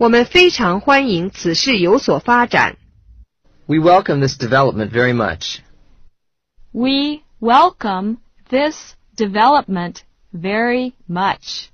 我们非常欢迎此事有所发展。We welcome this development very much. We welcome this development very much.